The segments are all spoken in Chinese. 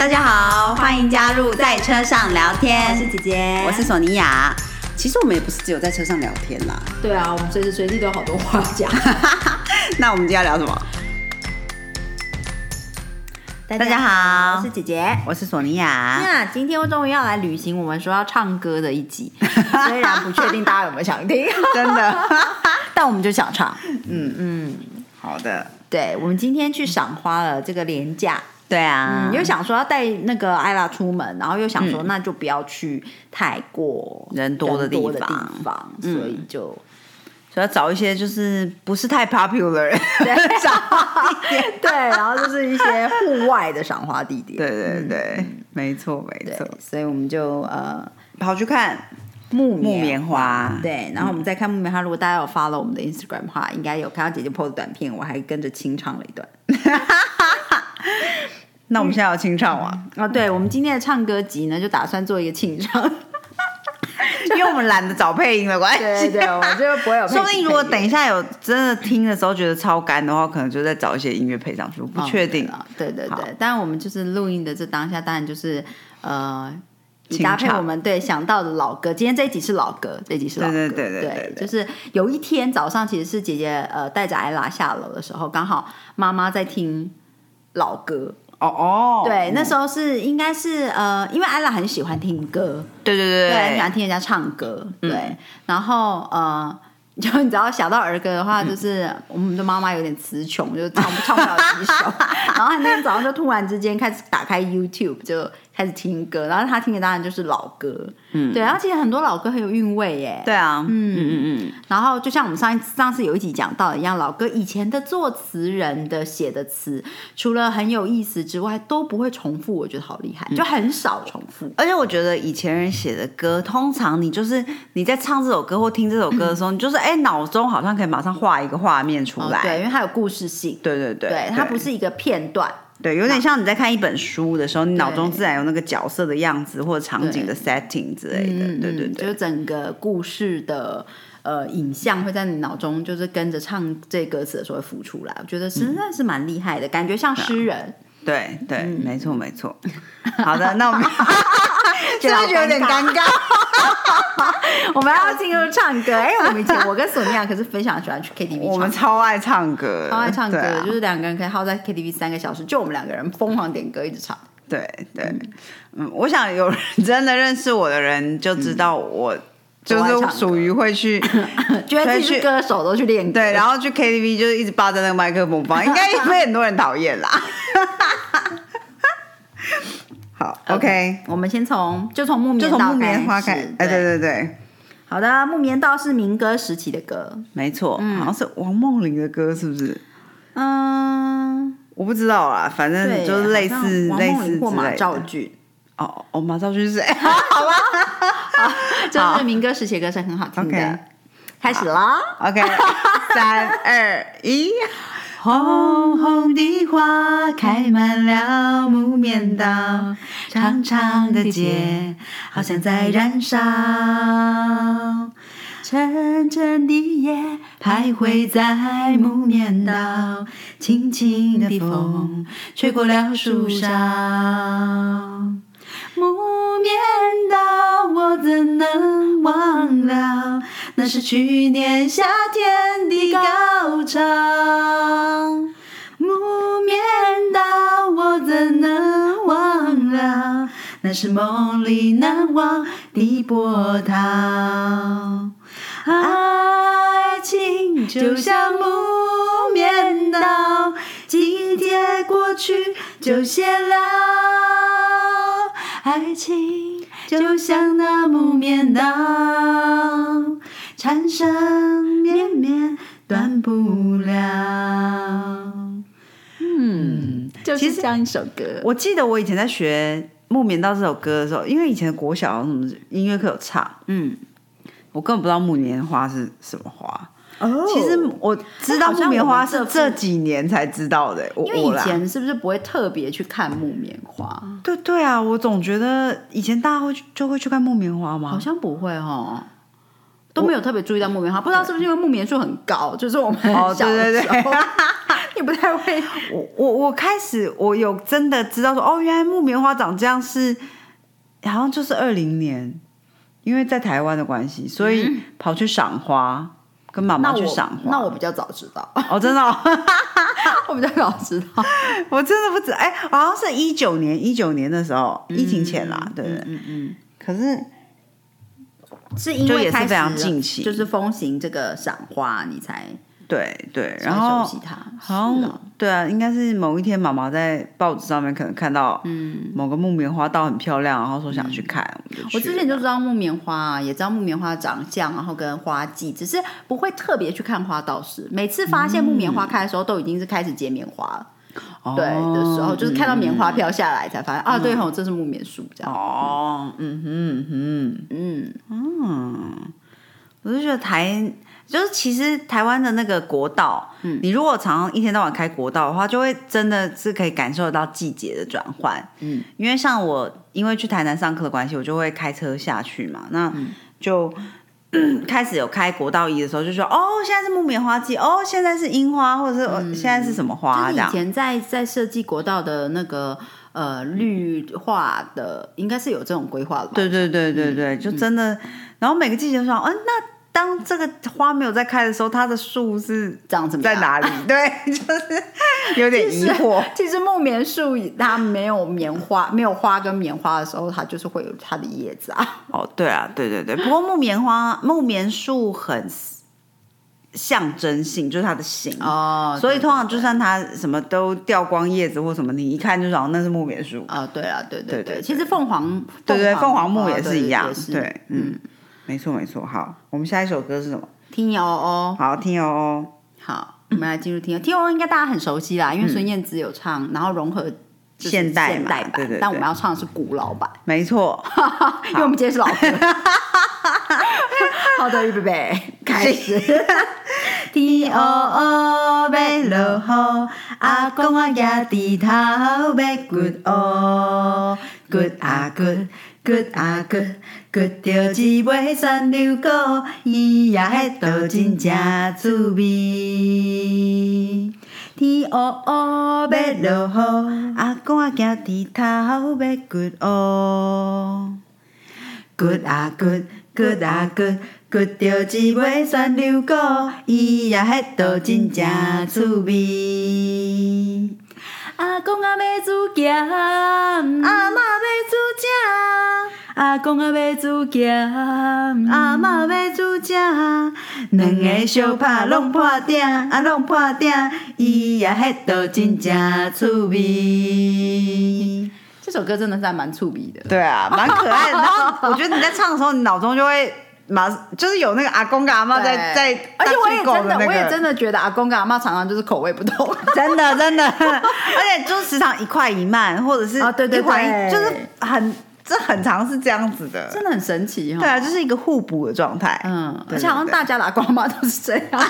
大家好，欢迎加入在车上聊天。我是姐姐，我是索尼娅。其实我们也不是只有在车上聊天啦。对啊，我们随时随地都有好多话讲。那我们今天要聊什么？大家好，我是姐姐，我是索尼娅。那今天我终于要来履行我们说要唱歌的一集，虽然不确定大家有没有想听，真的，但我们就想唱。嗯嗯，好的。对，我们今天去赏花了，这个廉价。对啊，又想说要带那个艾拉出门，然后又想说那就不要去太过人多的地方，所以就所以要找一些就是不是太 popular 的赏花 地点，对，然后就是一些户外的赏花地点，对对对，没错没错，所以我们就呃跑去看木木棉花，对，然后我们再看木棉花。如果大家有 follow 我们的 Instagram 的话，应该有看到姐姐 post 短片，我还跟着清唱了一段。那我们现在要清唱吗？啊，对，我们今天的唱歌集呢，就打算做一个清唱，因为我们懒得找配音的关系。对对，我就不会有。说不定如果等一下有真的听的时候觉得超干的话，可能就再找一些音乐配上去。我不确定啊。对对对，但是我们就是录音的这当下，当然就是呃，搭配我们对想到的老歌。今天这一集是老歌，这一集是老歌。对对对对对，就是有一天早上，其实是姐姐呃带着艾拉下楼的时候，刚好妈妈在听老歌。哦哦，对，那时候是应该是呃，因为艾拉很喜欢听歌，对对对，对，很喜欢听人家唱歌，对，然后呃，就你知道想到儿歌的话，就是我们的妈妈有点词穷，就唱不唱不了几首，然后那天早上就突然之间开始打开 YouTube 就。开始听歌，然后他听的当然就是老歌，嗯，对，然后其实很多老歌很有韵味耶，对啊，嗯。嗯嗯，然后就像我们上一次上次有一集讲到一样，老歌以前的作词人的写的词，除了很有意思之外，都不会重复，我觉得好厉害，就很少重复。而且我觉得以前人写的歌，通常你就是你在唱这首歌或听这首歌的时候，你就是哎脑中好像可以马上画一个画面出来，对，因为它有故事性，对对对，对，它不是一个片段。对，有点像你在看一本书的时候，你脑中自然有那个角色的样子或者场景的 setting 之类的。对对对，就整个故事的呃影像会在你脑中，就是跟着唱这歌词的时候会浮出来。我觉得实在是蛮厉害的，感觉像诗人。对对，没错没错。好的，那我们 是不是有点尴尬？我们要进入唱歌。哎，我们以前我跟索尼娅可是非常喜欢去 KTV，我们超爱唱歌，超爱唱歌，就是两个人可以耗在 KTV 三个小时，就我们两个人疯狂点歌，一直唱。对对，嗯，我想有人真的认识我的人就知道我就是属于会去，觉得自歌手都去练，对，然后去 KTV 就是一直霸在那个麦克风放，应该被很多人讨厌啦。好，OK，我们先从就从木棉就从木棉花开，哎，对对。对，好的，木棉道是民歌时期的歌，没错，好像是王梦玲的歌，是不是？嗯，我不知道啊，反正就是类似类似或马兆俊，哦哦，马兆俊是谁？好吧，好，就是民歌时期的歌声很好听的，开始了，OK，三二一。红红的花开满了木棉道，长长的街好像在燃烧。沉沉的夜徘徊在木棉道，轻轻的风吹过了树梢。木棉道，我怎能忘了？那是去年夏天的高潮。木棉道，我怎能忘了？那是梦里难忘的波涛。爱情就像木棉道，今天过去就谢了。爱情就像那木棉道，缠缠绵绵断不了。嗯，就是这样一首歌。我记得我以前在学《木棉道》这首歌的时候，因为以前国小什么音乐课有唱，嗯，我根本不知道木棉花是什么花。哦，其实我知道木棉花是这几年才知道的。因为以前是不是不会特别去看木棉花？对对啊，我总觉得以前大家会就会去看木棉花吗？好像不会哦，都没有特别注意到木棉花。不知道是不是因为木棉树很高，就是我们小的时候，你不太会。我我我开始我有真的知道说，哦，原来木棉花长这样是，好像就是二零年，因为在台湾的关系，所以跑去赏花，跟妈妈去赏花。那我比较早知道，哦，真的、哦，我比较早知道。我真的不知，哎，好像是一九年，一九年的时候，疫情前啦，对不对？嗯嗯，可是是因就为开始也是非常近期就是风行这个赏花，你才对对，然后对啊，应该是某一天妈妈在报纸上面可能看到，嗯，某个木棉花道很漂亮，然后说想去看，我去我之前就知道木棉花、啊，也知道木棉花的长相，然后跟花季，只是不会特别去看花倒是。每次发现木棉花开的时候，都已经是开始结棉花了。哦。对的时候，就是看到棉花飘下来，才发现、啊，对吼，这是木棉树这样。哦，嗯。哼哼。嗯，嗯，我就觉得台就是其实台湾的那个国道，嗯，你如果常常一天到晚开国道的话，就会真的是可以感受得到季节的转换，嗯，因为像我因为去台南上课的关系，我就会开车下去嘛，那就。开始有开国道一的时候，就说哦，现在是木棉花季，哦，现在是樱花，或者是、呃现在是什么花就是以。前在在设计国道的那个呃绿化的，应该是有这种规划的吧？对对对对对，就真的。然后每个季节都说，嗯、那当这个花没有在开的时候，它的树是长怎么？在哪里？对，就是有点疑惑。其实木棉树它没有棉花，没有花跟棉花的时候，它就是会有它的叶子啊。哦，对啊，对对对。不过木棉花、木棉树很象征性，就是它的形。哦所以通常就算它什么都掉光叶子或什么，你一看就知道那是木棉树。啊，对啊，对对对对对其实凤凰，对对，凤凰木哦也是一样。对，嗯，没错没错。好，我们下一首歌是什么？听哦哦，好，听哦。好，我们来进入听哦听哦，应该大家很熟悉啦，因为孙燕姿有唱，然后融合就是现代嘛现代版，对对对但我们要唱的是古老版，没错，因为我们今天是老歌。好的，预备备，开始。天黑黑要落雨，阿公啊举地头要掘乌，掘啊掘，掘啊掘，掘着一尾山溜果，伊也迄道真正趣味。天黑黑要落雨，阿公啊举地头要掘乌。掘啊掘，掘啊掘，掘着一尾山溜果，伊也迄道真正趣味。阿公啊要煮咸，阿阿嬷要煮正，阿公啊要煮咸，阿嬷要煮正，两个相拍拢破鼎，啊拢破鼎，伊也迄道真正趣味。这首歌真的是还蛮触鼻的。对啊，蛮可爱的。然 后我觉得你在唱的时候，你脑中就会马，就是有那个阿公跟阿妈在在，而且我也真的，我也真的觉得阿公跟阿妈常常就是口味不同。真 的真的，而且就是时常一快一慢，或者是啊对对就是很这很常是这样子的。真的很神奇哈。对啊，就是一个互补的状态。嗯，对而且好像大家的阿公阿妈都是这样，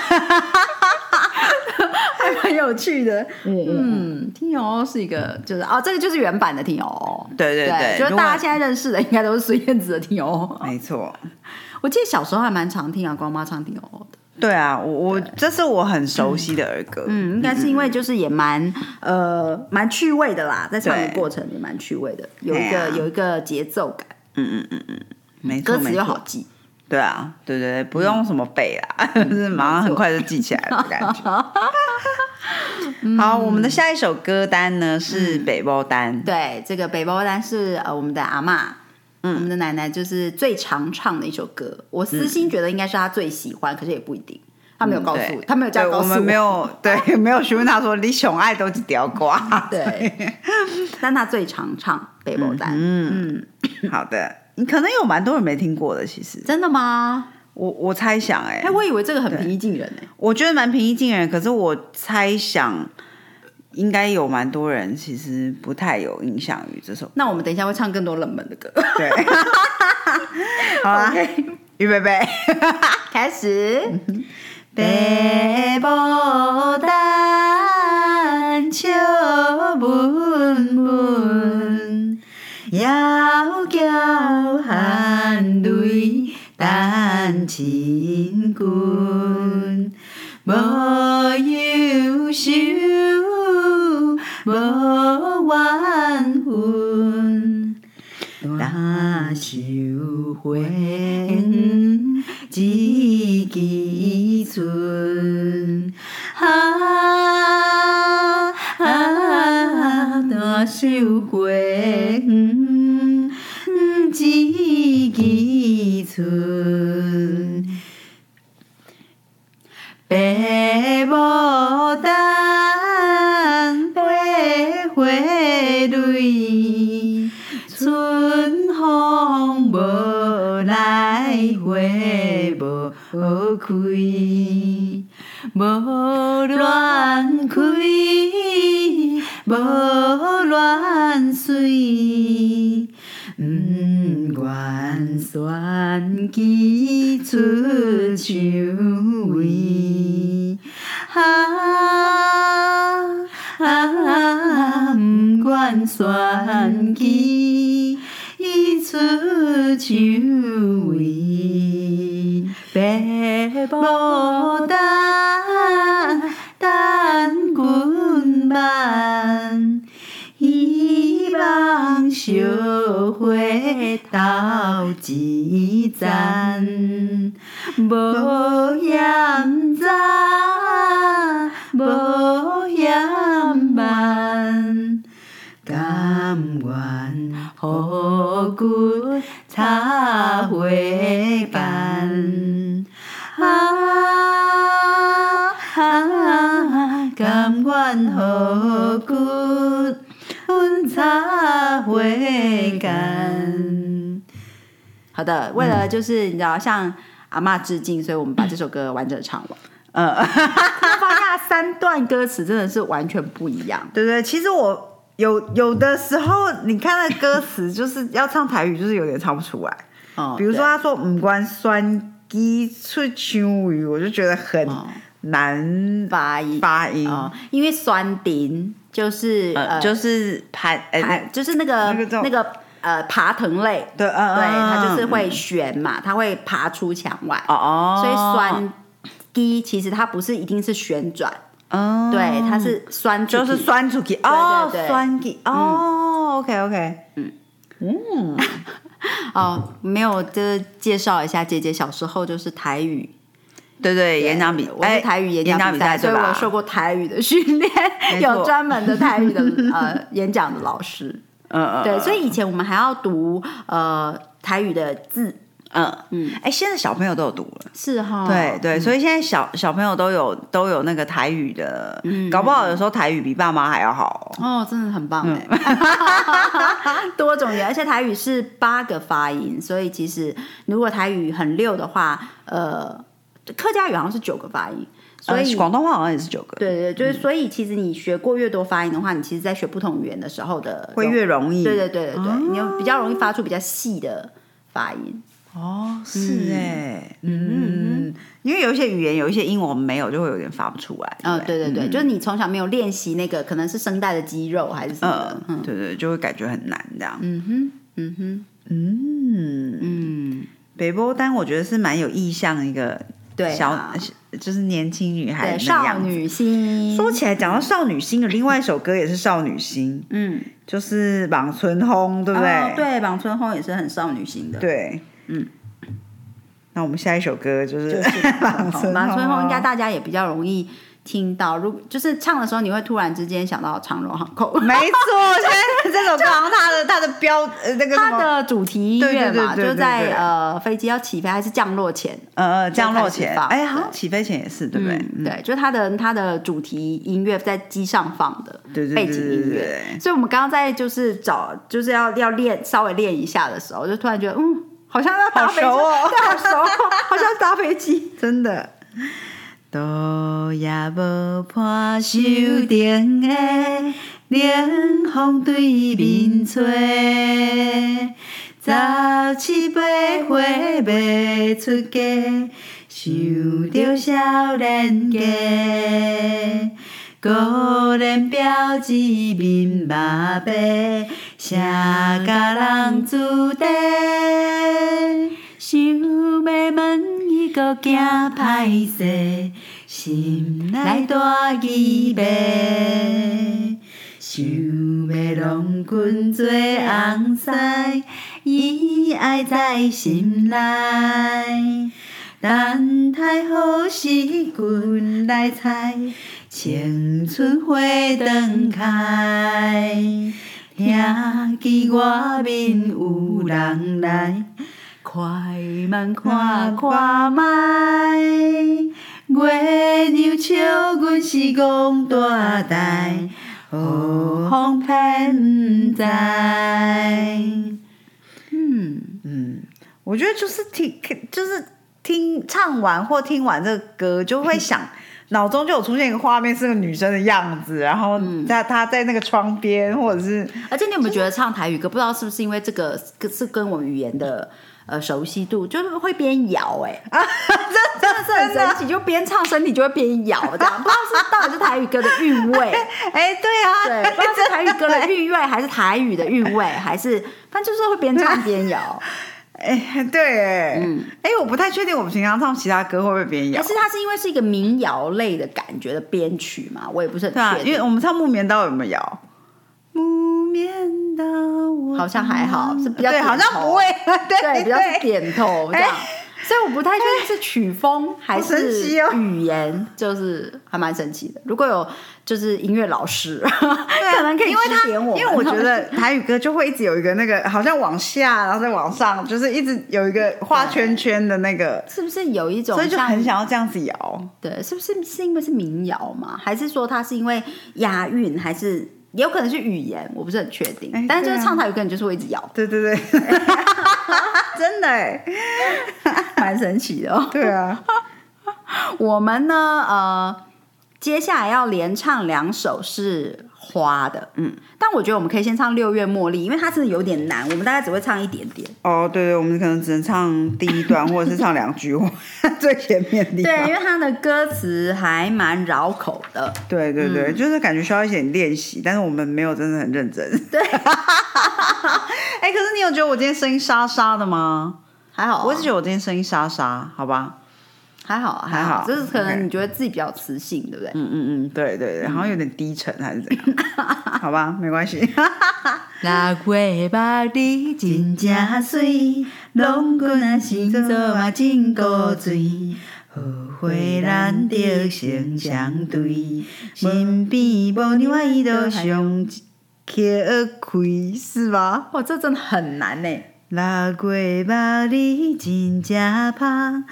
还蛮有趣的。嗯听友是一个，就是哦，这个就是原版的听友。对对对就是大家现在认识的应该都是孙燕姿的听友。没错。我记得小时候还蛮常听阿公阿妈唱听友的。对啊，我我这是我很熟悉的儿歌。嗯，应该是因为就是也蛮呃蛮趣味的啦，在唱的对过程也蛮趣味的，有一个、有一个节奏感，没错，歌词没错又好记。对啊，对对对，不用什么背啊，就 是马上很快就记起来了的感觉。好，我们的下一首歌单呢是北包单。对，这个北包单是呃我们的阿嬷，嗯，我们的奶奶就是最常唱的一首歌。我私心觉得应该是她最喜欢，可是也不一定，她没有告诉我，对她没有这样告诉我们没有对 没有询问他说你熊爱都几条瓜。对，但她最常唱北包单。嗯，好的，你可能有蛮多人没听过的，其实真的吗？我我猜想、哎哎，，我以为这个很平易近人哎。我觉得蛮平易近人，可是我猜想应该有蛮多人其实不太有印象于这首。那我们等一下会唱更多冷门的歌。对，好啦，预备备，开始。白牡丹笑文文，窈窕含泪等亲君，无忧愁无怨恨。但是有，只记春。啊啊，但无开，无乱开，无乱随。毋愿选枝出香味，啊啊！毋愿选枝出香牡丹等阮挽。希望小花斗一盏，无嫌早，无嫌慢，甘愿予阮插花瓣。甘愿予阮。阮插花干。好的，为了就是你知道向阿妈致敬，所以我们把这首歌完整唱完。呃，发现三段歌词真的是完全不一样。对对，其实我有有的时候，你看那歌词就是要唱台语，就是有点唱不出来。哦，比如说他说“五官酸鸡出秋雨”，我就觉得很难发音。发音，因为酸丁就是呃就是爬爬就是那个那个呃爬藤类，对，对，它就是会旋嘛，它会爬出墙外。哦哦，所以酸鸡其实它不是一定是旋转，哦，对，它是酸，就是酸出去，哦，酸鸡，哦，OK OK，嗯。嗯，哦，没有，就是介绍一下姐姐小时候就是台语。对对，演讲比我是台语演讲比赛，所以我受过台语的训练，有专门的台语的 呃演讲的老师。嗯嗯，对，所以以前我们还要读呃台语的字。嗯嗯，哎，现在小朋友都有读了，是哈。对对，所以现在小小朋友都有都有那个台语的，搞不好有时候台语比爸妈还要好。哦，真的很棒哎，多种语，而且台语是八个发音，所以其实如果台语很溜的话，呃。客家语好像是九个发音，所以广东话好像也是九个。对对，就是所以其实你学过越多发音的话，你其实在学不同语言的时候的会越容易。对对对对对，你有比较容易发出比较细的发音。哦，是哎，嗯，因为有一些语言有一些音我们没有，就会有点发不出来。嗯，对对对，就是你从小没有练习那个，可能是声带的肌肉还是什么，嗯，对对，就会感觉很难这样。嗯哼，嗯哼，嗯嗯，北波丹我觉得是蛮有意向一个。对，小就是年轻女孩，少女心。说起来，讲到少女心的另外一首歌也是少女心，嗯，就是《望春风》，对不对？对，《望春风》也是很少女心的。对，嗯。那我们下一首歌就是《望春风》，应该大家也比较容易。听到，如就是唱的时候，你会突然之间想到长荣航空。没错，现在这首歌它的它的标呃那个它的主题音乐嘛，就在呃飞机要起飞还是降落前，呃降落前，哎好像起飞前也是对不对？对，就是它的它的主题音乐在机上放的背景音乐。所以我们刚刚在就是找就是要要练稍微练一下的时候，就突然觉得嗯，好像要搭飞机，好熟，好像搭飞机，真的。都也无伴手顶的冷风对面吹，十七八岁未出嫁，想着少年家，孤人表子面麻白，谁甲人注定？想要问伊个惊歹势，心内大疑惑。想要拢阮做红婿，伊爱在心内。等待好时君来采，青春花长开。听见外面有人来，快慢看看觅。月亮笑阮是戆大台，雨风偏毋知。嗯，嗯，我觉得就是听，就是听唱完或听完这个歌，就会想，脑中就有出现一个画面，是个女生的样子，然后在她在那个窗边，或者是而且你有没有觉得唱台语歌，不知道是不是因为这个是跟我们语言的呃熟悉度，就是会边摇哎、啊，真的是很神奇，就边唱身体就会边摇这样，不知道是到底是台语歌的韵味，哎，对啊，对，不知道是台语歌的韵味，还是台语的韵味，还是反正就是会边唱边摇，哎，对，嗯哎，我不太确定我们平常唱其他歌会不会边摇还，是它是因为是一个民谣类的感觉的编曲嘛？我也不是很，确定，因为我们唱木棉刀有没有摇？木棉好像还好，是比较对，好像不会，对对，比较是点头这样哎。所以我不太确定是曲风 还是语言，就是还蛮神奇的。如果有就是音乐老师，可能可以指点我，因为我觉得台语歌就会一直有一个那个，好像往下，然后再往上，就是一直有一个画圈圈的那个，是不是有一种所以就很想要这样子摇。对，是不是是因为是民谣嘛？还是说它是因为押韵，还是也有可能是语言？我不是很确定。哎但是就是唱台语可能就是会一直咬，对对对，真的哎，蛮神奇的、哦。对啊，我们呢，呃，接下来要连唱两首是花的，嗯，但我觉得我们可以先唱六月茉莉，因为它真的有点难，我们大概只会唱一点点。哦，对对，我们可能只能唱第一段，或者是唱两句，话 最前面的地对，因。为它的歌词还蛮绕口的。对对对，就是感觉需要一点练习，但是我们没有真的很认真。对，哎，可是你有觉得我今天声音沙沙的吗？还好啊、我一直觉得我今天声音沙沙，好吧？还好啊，还好就是可能你觉得自己比较有磁性，对不对？嗯嗯嗯，对对对，好像有点低沉还是怎样？好吧，没关系。六月捌你真正水，拢阮啊星座嘛真古锥，后悔咱着成相对，身边无你我伊都上吃亏，是吧？哇，这真的很难呢。六月捌你真正拍，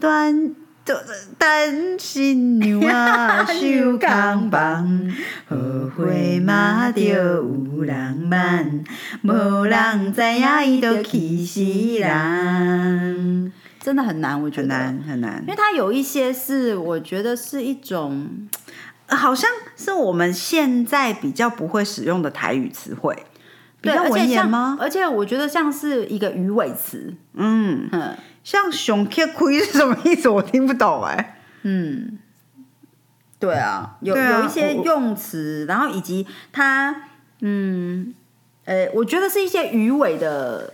短等新娘啊手空棒，后悔嘛着有人挽，无人知影伊都气死人，真的很难，我觉得。很难，很难。因。为它有一些是我觉得是一种好像是我们现在比较不会使用的台语词汇，比对较文而且像言吗？而且我觉得像是一个鱼尾词，嗯，嗯。像熊 K 亏是什么意思？我听不懂哎、嗯，对啊，有啊有一些用词，然后以及它，嗯，呃，我觉得是一些鱼尾的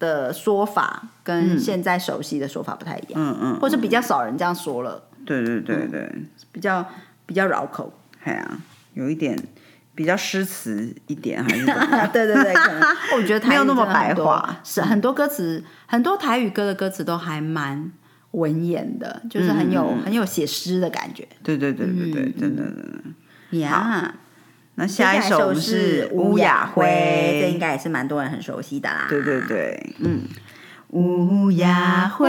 的说法，跟现在熟悉的说法不太一样，嗯嗯，或是比较少人这样说了，对对对对，比较比较绕口。哎呀、有一点比较诗词一点，还是？对对对，可能 我觉得台语没有那么白话是很多歌词，很多台语歌的歌词都还蛮文言的，就是很有、嗯很有写诗的感觉对对对对对，嗯真的真的。呀。那下一首是乌雅这应灰，该也是蛮多人很熟悉的啦。对对对，嗯。乌鸦花，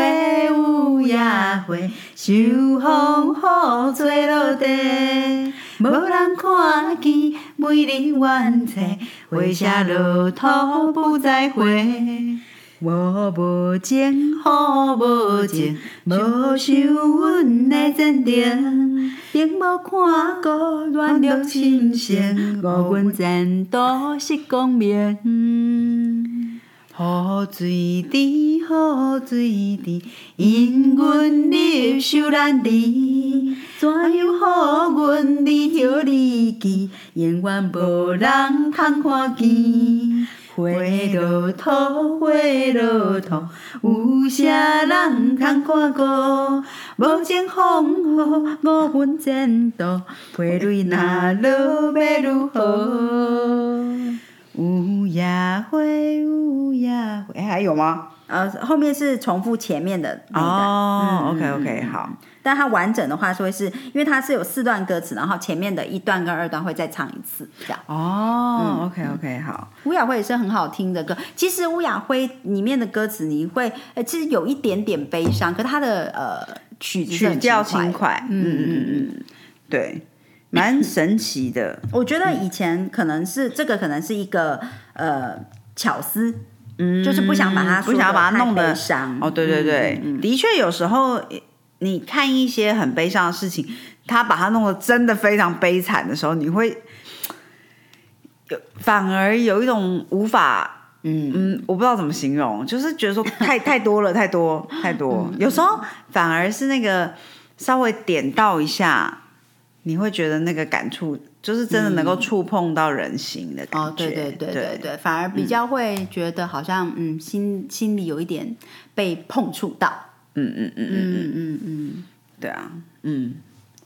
乌鸦花，秋风雨吹落地，无人看见每日怨嗟，花谢落土不再回。我无情，雨无情，无想阮的前程，并无看过恋落亲情，无阮前途是光明。雨水滴，雨水滴，因阮入手难离。怎样互阮离后离记？永远无人通看见。花落土，花落土，有啥人通看顾？无情风雨，五分前途，花蕊若落要如何？乌鸦花，乌鸦花，哎，还有吗？呃，后面是重复前面的那一段。哦嗯，OK OK，好，但它完整的话是会是，因为它是有四段歌词，然后前面的一段跟二段会再唱一次，这样。哦，OK OK，好，乌雅辉也是很好听的歌。其实乌雅辉里面的歌词你会，呃，其实有一点点悲伤，可它的呃曲曲调轻轻快，嗯嗯嗯嗯，对，蛮神奇的，我觉得以前可能是这个，可能是一个呃巧思，嗯，就是不想把它不想要把它弄得悲伤。哦，对对对，嗯嗯嗯。的确有时候你看一些很悲伤的事情，他把它弄得真的非常悲惨的时候，你会有 反而有一种无法。嗯。嗯，我不知道怎么形容，就是觉得说太 太多了，太多太多。嗯。有时候反而是那个稍微点到一下，你会觉得那个感触就是真的能够触碰到人心的感觉。哦，对对对对对对，反而比较会觉得好像嗯心心里有一点被碰触到，嗯嗯嗯嗯，嗯嗯嗯，对啊，嗯，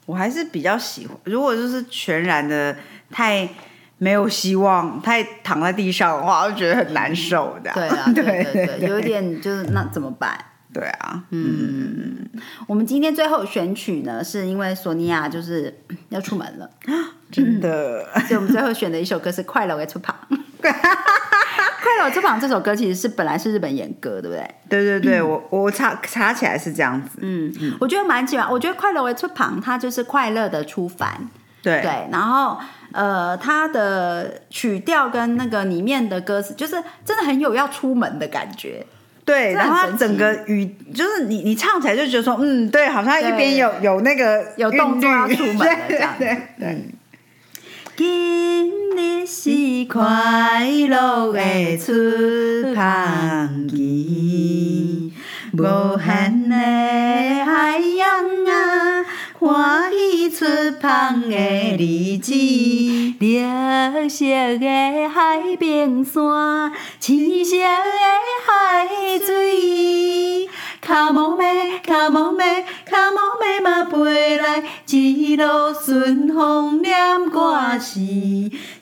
我还是比较喜欢。如果就是全然的太没有希望，太躺在地上的话，我就觉得很难受的。对啊，对对 对，有一点就是那怎么办？对啊，嗯，我们今天最后选曲呢，是因为索尼娅就是 要出门了，真的。所以我们最后选的一首歌是《快乐为出旁》。快乐出旁这首歌其实是本来是日本演歌，对不对？对对对，我我查查起来是这样子。嗯，我觉得蛮喜欢。我觉得《快乐为出旁》它就是快乐的出凡，对对，然后呃，它的曲调跟那个里面的歌词，就是真的很有要出门的感觉。对，然后它整个语就是你你唱起来就觉得说，嗯，对，好像一边有有那个有动作要出门了对这样对对。今日是快乐的出旁期，无限的海洋啊，欢喜出旁的日子，绿色的海平线，青色的海水，卡莫妹，卡莫妹，卡莫妹嘛飞来，一路顺风念歌词，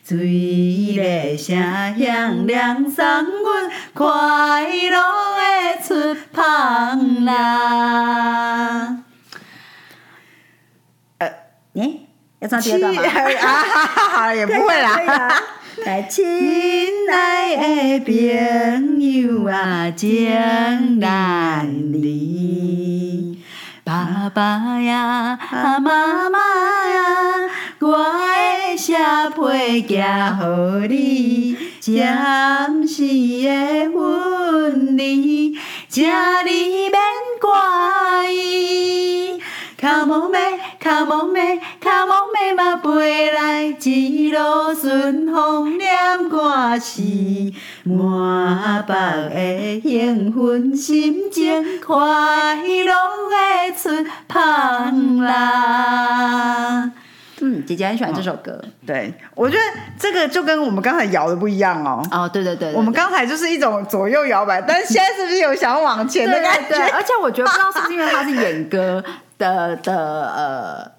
水的声响亮送阮快乐的出旁啦。呃，诶、要唱第二段吗？啊，哈哈，也不会啦。啊来，亲 亲爱的朋友啊，情难离。爸爸呀，啊妈妈呀，我的写批寄予你，暂时的分离，请你免怪意。卡莫妹，卡莫妹，卡莫妹嘛飞来，一路顺风念歌词，满腹的兴奋心情，快乐的出旁啦。嗯，姐姐很喜欢这首歌。对，我觉得这个就跟我们刚才摇的不一样哦。哦，对对对对我们刚才就是一种左右摇摆，但是现在是不是有想要往前的对感觉？而且我觉得不知道是不是因为它是演歌的的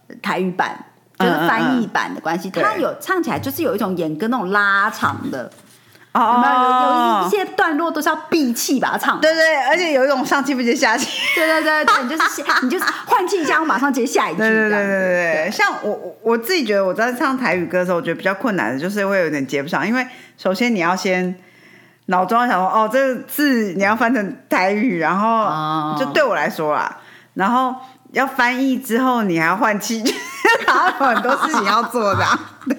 呃台语版，就是翻译版的关系，嗯嗯嗯它有唱起来就是有一种演歌那种拉长的，有哦没有？有有一些段落都是要闭气把它唱。对对，而且有一种上气不接下气。对对对对，你就是你就是换气一下，我马上接下一句。对对对对对对，像我我我自己觉得我在唱台语歌的时候，我觉得比较困难的就是会有点接不上，因为首先你要先脑中要想说，哦，这个字你要翻成台语，然后哦就对我来说啦，然后要翻译之后你还要换气，然后有很多事情要做的。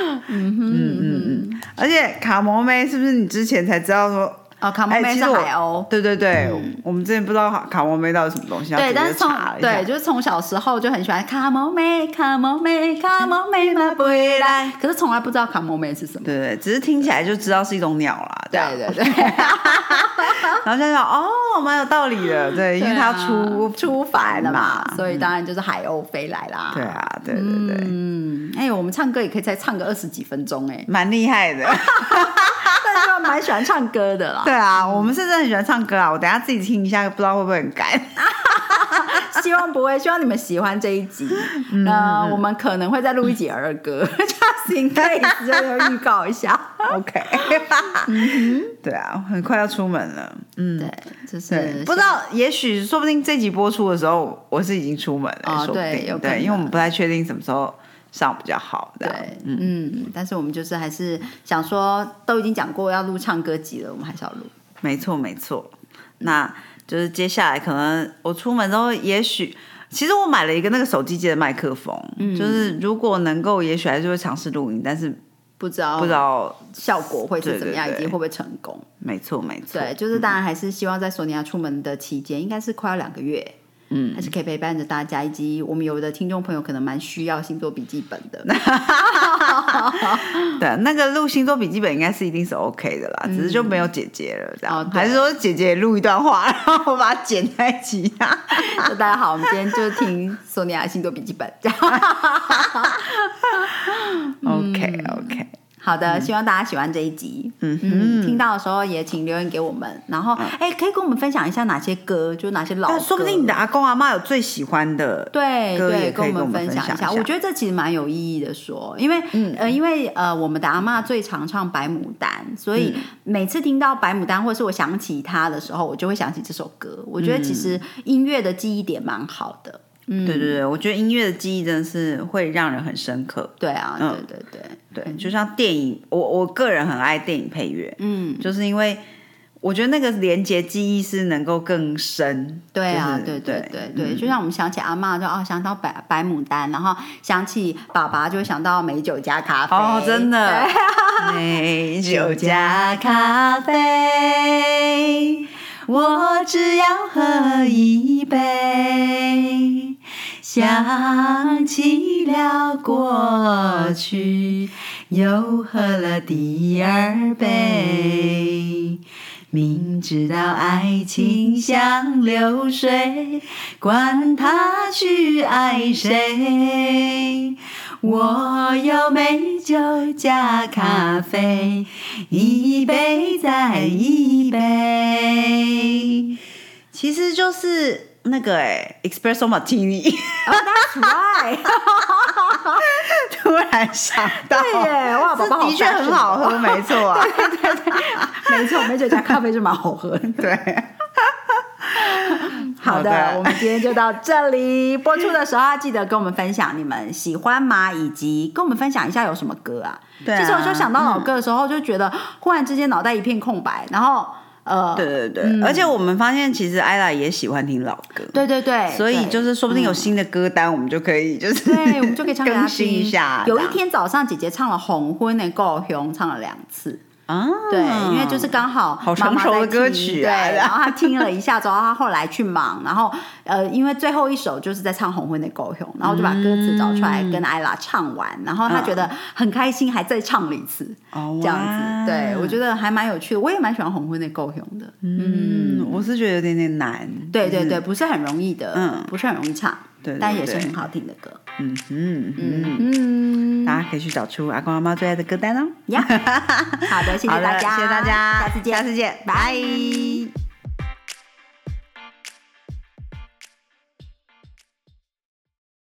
嗯嗯嗯嗯，而且卡摩妹是不是你之前才知道说哦，卡莫梅是海鸥。对对对，我们之前不知道卡卡莫梅到底什么东西，对，但是从对，就是从小时候就很喜欢卡莫梅，卡莫梅，卡莫梅嘛回来，可是从来不知道卡莫梅是什么。对对，只是听起来就知道是一种鸟啦。对对对，然后想想哦，蛮有道理的，对，因为它出出繁了嘛，所以当然就是海鸥飞来啦。对啊，对对对，嗯，哎、我们唱歌也可以再唱个二十几分钟哎、蛮厉害的。但是我蛮喜欢唱歌的啦。对啊，我们是真的很喜欢唱歌啊，我等下自己听一下，不知道会不会很干。希望不会，希望你们喜欢这一集。嗯那、我们可能会再录一集儿歌，Just in case 就预告一下。OK，对啊，很快要出门了，嗯。对，就是，不知道，也许说不定这集播出的时候，我是已经出门了，哦说不定对有对，因为我们不太确定什么时候上比较好，这样对，嗯，但是我们就是还是想说，都已经讲过要录唱歌集了，我们还是要录。没错没错。那就是接下来可能我出门之后，也许其实我买了一个那个手机接的麦克风，嗯就是如果能够，也许还是会尝试录音，但是不知道不知道，效果会是怎么样，以及会不会成功。没错没错，对，就是当然还是希望在索尼娅出门的期间，应该是快要两个月，嗯，还是可以陪伴着大家，以及我们有的听众朋友可能蛮需要星座笔记本的。对，那个录星座笔记本应该是一定是 OK 的啦，只是就没有姐姐了，这样，哦还是说姐姐录一段话，然后我把它剪在一起 大家好，我们今天就听索尼娅星座笔记本。这样。OK OK，好的，希望大家喜欢这一集。嗯听到的时候也请留言给我们，然后哎、可以跟我们分享一下哪些歌，就哪些老歌，说不定你的阿公阿妈有最喜欢的，对对，跟我们分享一下。分享一下我觉得这其实蛮有意义的说，因为、呃，因为呃，我们的阿妈最常唱白牡丹，所以每次听到白牡丹，或是我想起她的时候，我就会想起这首歌。我觉得其实音乐的记忆点蛮好的。对对对，我觉得音乐的记忆真的是会让人很深刻。对啊，嗯。对对对，对，就像电影，我我个人很爱电影配乐，嗯，就是因为我觉得那个连接记忆是能够更深。对啊，就是对对对对对，就像我们想起阿妈就哦想到白白牡丹，然后想起爸爸就会想到美酒加咖啡。哦，真的，美酒加咖啡，我只要喝一杯。想起了过去，又喝了第二杯。明知道爱情像流水，管他去爱谁。我有美酒加咖啡，一杯再一杯。其实就是那个哎、espresso martini，哦，That's right。突然想到，对耶哇这宝宝的确很好喝，没错啊，没错，美酒加咖啡是蛮好喝的。对。好的，好的我们今天就到这里。播出的时候要记得跟我们分享你们喜欢吗？以及跟我们分享一下有什么歌啊？对啊其实我就想到老歌的时候，就觉得忽然之间脑袋一片空白，然后呃，对对对，而且我们发现其实艾拉也喜欢听老歌，对对对，所以就是说不定有新的歌单，我们就可以就是 对，我们就可以唱给他更新听一下。有一天早上，姐姐唱了《红昏的故乡》，唱了两次。啊，对，因为就是刚好好成熟的歌曲对，然后他听了一下之后，他后来去忙，然后呃，因为最后一首就是在唱《红昏的狗熊》，然后就把歌词找出来跟艾拉唱完，然后他觉得很开心，还再唱了一次，哦这样子，对我觉得还蛮有趣的，我也蛮喜欢《红昏的狗熊》的，嗯，我是觉得有点点难。对对对，不是很容易的，嗯。不是很容易唱，对对但也是很好听的歌，嗯嗯嗯，嗯，大家可以去找出阿公阿妈最爱的歌单哦。呀，好的，谢谢大家，谢谢大家，下次见，下次见，拜。